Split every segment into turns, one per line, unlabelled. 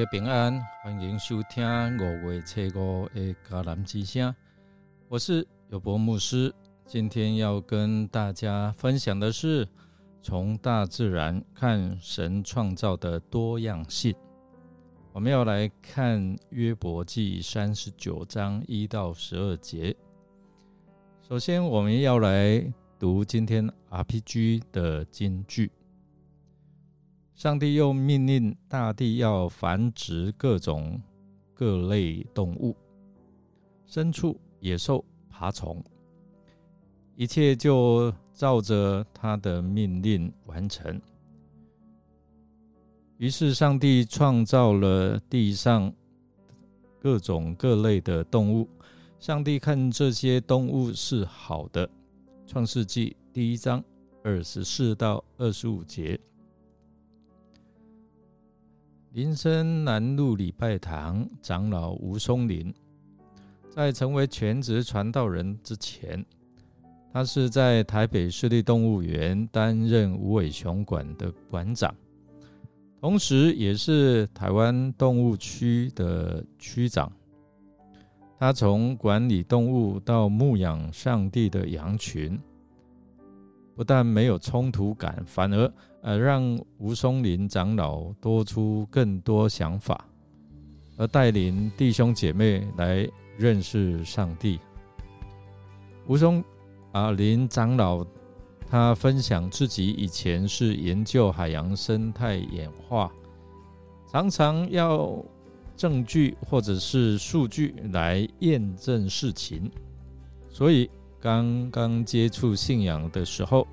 家平安，欢迎收听五月七五的迦南之声。我是有博牧师，今天要跟大家分享的是从大自然看神创造的多样性。我们要来看约伯记三十九章一到十二节。首先，我们要来读今天 RPG 的金句。上帝又命令大地要繁殖各种各类动物、牲畜、野兽、爬虫，一切就照着他的命令完成。于是，上帝创造了地上各种各类的动物。上帝看这些动物是好的。创世纪第一章二十四到二十五节。林森南路礼拜堂长老吴松林，在成为全职传道人之前，他是在台北市立动物园担任无尾熊馆的馆长，同时也是台湾动物区的区长。他从管理动物到牧养上帝的羊群，不但没有冲突感，反而。呃，让吴松林长老多出更多想法，而带领弟兄姐妹来认识上帝。吴松啊林长老他分享自己以前是研究海洋生态演化，常常要证据或者是数据来验证事情，所以刚刚接触信仰的时候，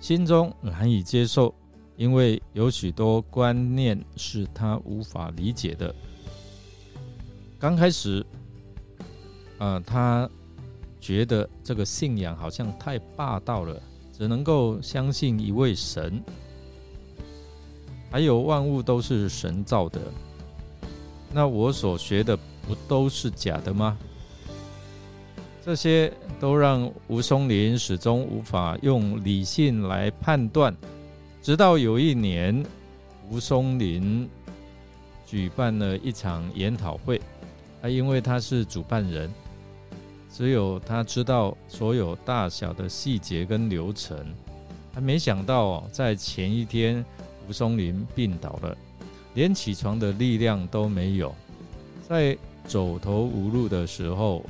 心中难以接受。因为有许多观念是他无法理解的。刚开始，啊，他觉得这个信仰好像太霸道了，只能够相信一位神，还有万物都是神造的。那我所学的不都是假的吗？这些都让吴松林始终无法用理性来判断。直到有一年，吴松林举办了一场研讨会，啊，因为他是主办人，只有他知道所有大小的细节跟流程。还没想到，在前一天，吴松林病倒了，连起床的力量都没有。在走投无路的时候，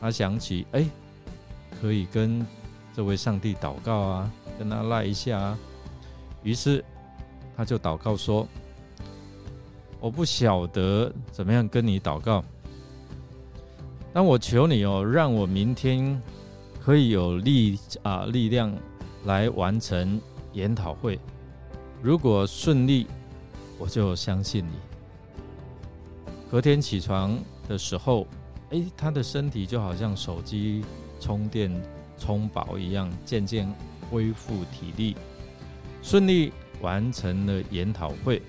他想起，哎，可以跟这位上帝祷告啊，跟他赖一下啊。于是，他就祷告说：“我不晓得怎么样跟你祷告，但我求你哦，让我明天可以有力啊力量来完成研讨会。如果顺利，我就相信你。”隔天起床的时候，哎，他的身体就好像手机充电充饱一样，渐渐恢复体力。顺利完成了研讨会，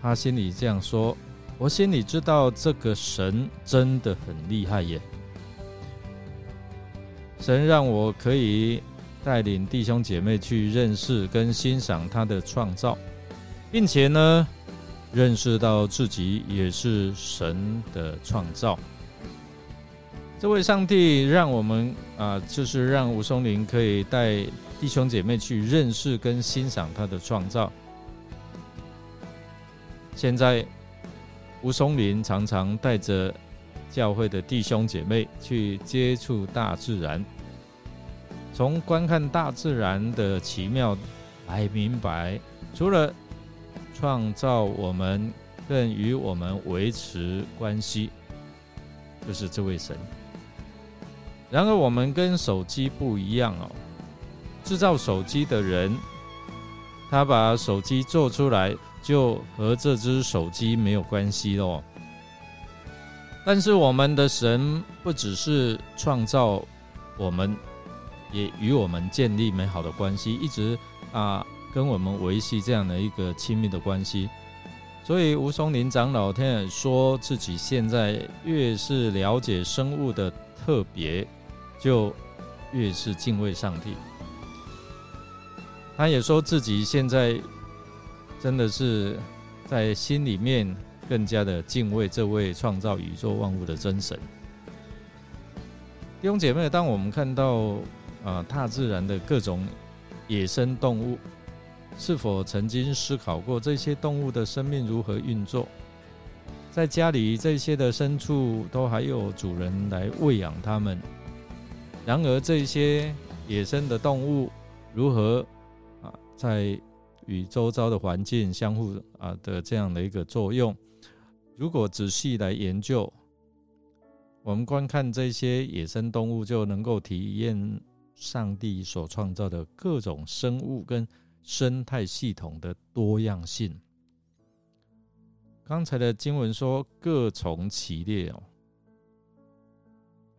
他心里这样说：“我心里知道这个神真的很厉害耶！神让我可以带领弟兄姐妹去认识跟欣赏他的创造，并且呢，认识到自己也是神的创造。这位上帝让我们啊，就是让吴松林可以带。”弟兄姐妹去认识跟欣赏他的创造。现在，吴松林常常带着教会的弟兄姐妹去接触大自然，从观看大自然的奇妙来明白，除了创造我们，更与我们维持关系，就是这位神。然而，我们跟手机不一样哦。制造手机的人，他把手机做出来，就和这只手机没有关系喽。但是我们的神不只是创造我们，也与我们建立美好的关系，一直啊跟我们维系这样的一个亲密的关系。所以吴松林长老他也说自己现在越是了解生物的特别，就越是敬畏上帝。他也说自己现在真的是在心里面更加的敬畏这位创造宇宙万物的真神。弟兄姐妹，当我们看到啊大自然的各种野生动物，是否曾经思考过这些动物的生命如何运作？在家里这些的牲畜都还有主人来喂养它们，然而这些野生的动物如何啊在与周遭的环境相互啊的这样的一个作用？如果仔细来研究。我们观看这些野生动物，就能够体验上帝所创造的各种生物跟生态系统的多样性。刚才的经文说各从其列哦，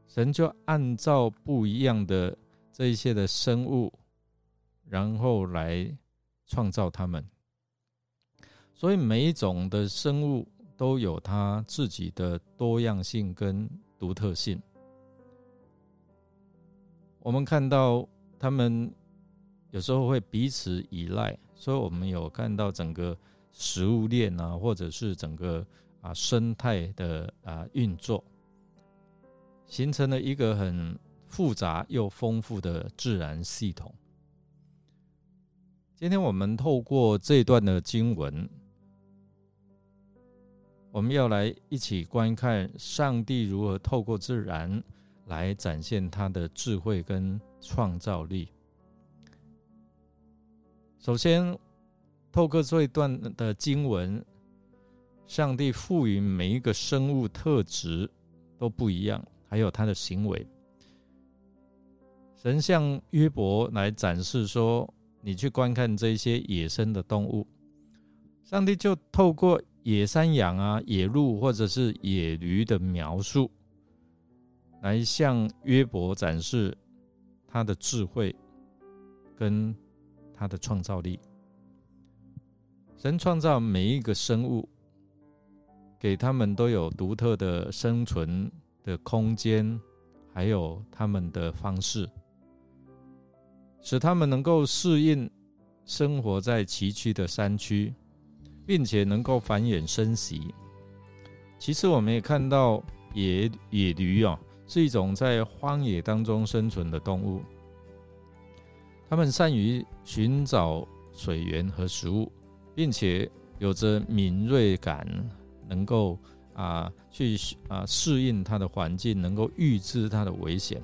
神就按照不一样的这一些的生物，然后来创造它们。所以每一种的生物都有它自己的多样性跟。独特性，我们看到他们有时候会彼此依赖，所以我们有看到整个食物链啊，或者是整个啊生态的啊运作，形成了一个很复杂又丰富的自然系统。今天我们透过这段的经文。我们要来一起观看上帝如何透过自然来展现他的智慧跟创造力。首先，透过这一段的经文，上帝赋予每一个生物特质都不一样，还有他的行为。神向约伯来展示说：“你去观看这些野生的动物。”上帝就透过。野山羊啊，野鹿或者是野驴的描述，来向约伯展示他的智慧跟他的创造力。神创造每一个生物，给他们都有独特的生存的空间，还有他们的方式，使他们能够适应生活在崎岖的山区。并且能够繁衍生息。其次，我们也看到野野驴啊，是一种在荒野当中生存的动物。他们善于寻找水源和食物，并且有着敏锐感，能够啊去啊适应它的环境，能够预知它的危险。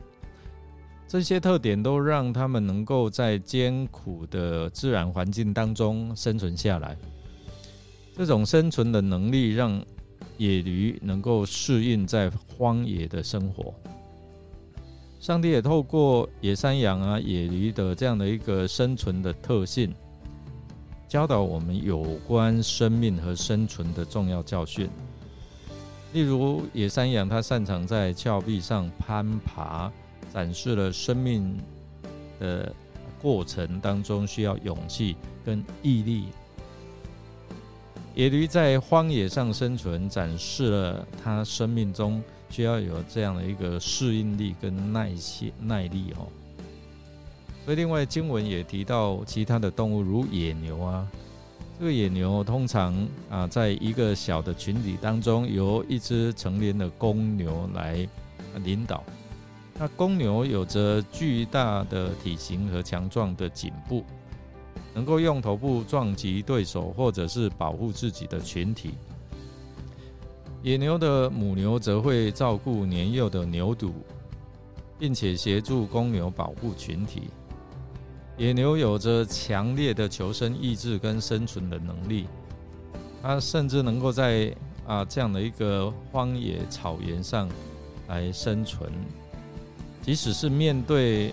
这些特点都让他们能够在艰苦的自然环境当中生存下来。这种生存的能力让野驴能够适应在荒野的生活。上帝也透过野山羊啊、野驴的这样的一个生存的特性，教导我们有关生命和生存的重要教训。例如，野山羊它擅长在峭壁上攀爬，展示了生命的过程当中需要勇气跟毅力。野驴在荒野上生存，展示了它生命中需要有这样的一个适应力跟耐心耐力哦。所以，另外经文也提到其他的动物，如野牛啊。这个野牛通常啊，在一个小的群体当中，由一只成年的公牛来领导。那公牛有着巨大的体型和强壮的颈部。能够用头部撞击对手，或者是保护自己的群体。野牛的母牛则会照顾年幼的牛犊，并且协助公牛保护群体。野牛有着强烈的求生意志跟生存的能力，它甚至能够在啊这样的一个荒野草原上来生存，即使是面对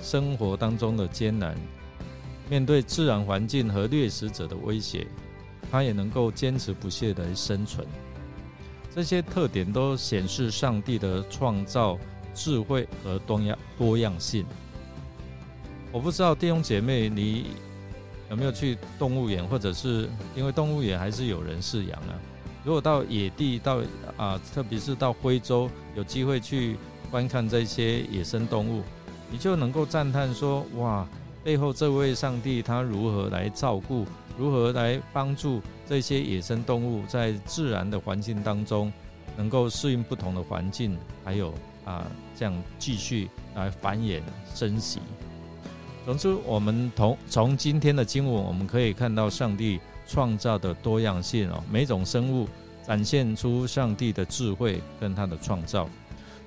生活当中的艰难。面对自然环境和掠食者的威胁，它也能够坚持不懈地生存。这些特点都显示上帝的创造智慧和多样多样性。我不知道弟兄姐妹，你有没有去动物园，或者是因为动物园还是有人饲养啊？如果到野地，到啊，特别是到非洲，有机会去观看这些野生动物，你就能够赞叹说：哇，背后这位上帝他如何来照顾，如何来帮助这些野生动物在自然的环境当中，能够适应不同的环境，还有啊，这样继续来繁衍生息。总之，我们从从今天的经文，我们可以看到上帝。创造的多样性哦，每种生物展现出上帝的智慧跟他的创造，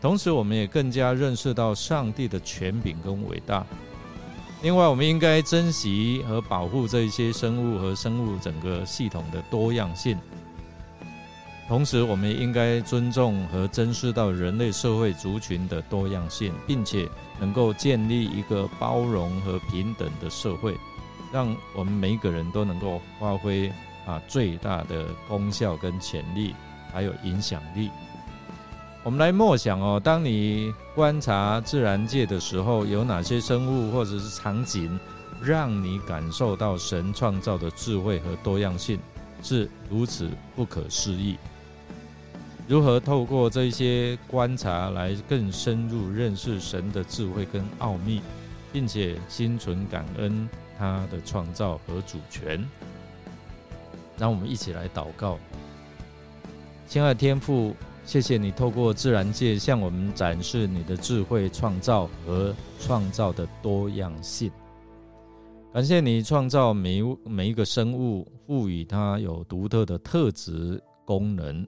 同时我们也更加认识到上帝的权柄跟伟大。另外，我们应该珍惜和保护这些生物和生物整个系统的多样性，同时我们也应该尊重和珍视到人类社会族群的多样性，并且能够建立一个包容和平等的社会。让我们每一个人都能够发挥啊最大的功效跟潜力，还有影响力。我们来默想哦，当你观察自然界的时候，有哪些生物或者是场景，让你感受到神创造的智慧和多样性是如此不可思议？如何透过这些观察来更深入认识神的智慧跟奥秘，并且心存感恩？他的创造和主权，让我们一起来祷告。亲爱的天父，谢谢你透过自然界向我们展示你的智慧创造和创造的多样性。感谢你创造每每一个生物，赋予它有独特的特质功能。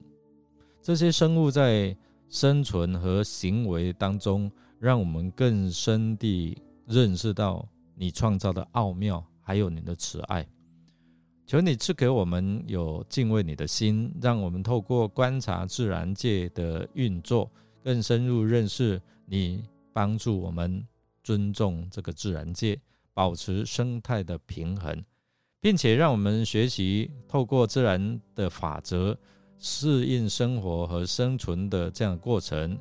这些生物在生存和行为当中，让我们更深地认识到。你创造的奥妙，还有你的慈爱，求你赐给我们有敬畏你的心，让我们透过观察自然界的运作，更深入认识你，帮助我们尊重这个自然界，保持生态的平衡，并且让我们学习透过自然的法则适应生活和生存的这样过程，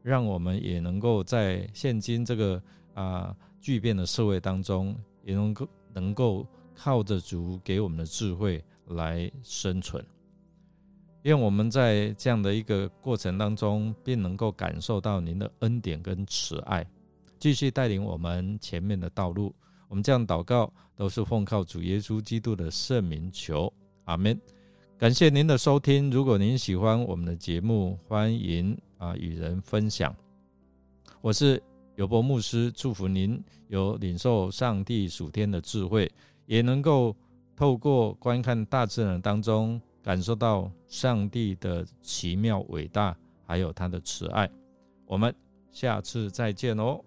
让我们也能够在现今这个啊。巨变的社会当中，也能够能够靠着主给我们的智慧来生存。愿我们在这样的一个过程当中，便能够感受到您的恩典跟慈爱，继续带领我们前面的道路。我们这样祷告，都是奉靠主耶稣基督的圣名求，阿门。感谢您的收听。如果您喜欢我们的节目，欢迎啊与人分享。我是。有伯牧师祝福您有领受上帝属天的智慧，也能够透过观看大自然当中，感受到上帝的奇妙伟大，还有他的慈爱。我们下次再见哦。